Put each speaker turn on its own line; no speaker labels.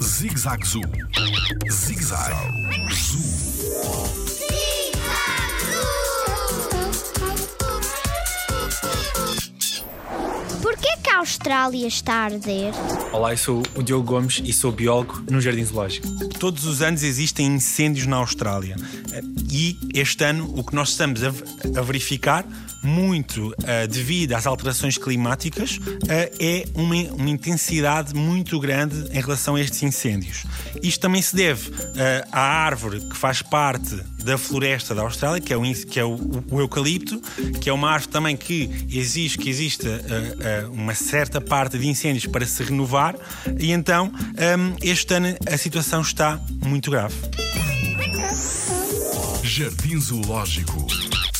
Zig-Zag Zoo. Zig-Zag Zoo.
Porquê que a Austrália está a arder?
Olá, eu sou o Diogo Gomes e sou biólogo no Jardim Zoológico.
Todos os anos existem incêndios na Austrália. E este ano o que nós estamos a verificar, muito uh, devido às alterações climáticas, uh, é uma, uma, intensidade muito grande em relação a estes incêndios. Isto também se deve uh, à árvore que faz parte da floresta da Austrália, que é, o, que é o, o eucalipto, que é uma árvore também que exige que exista uma certa parte de incêndios para se renovar, e então um, este ano a situação está muito grave.
Jardim Zoológico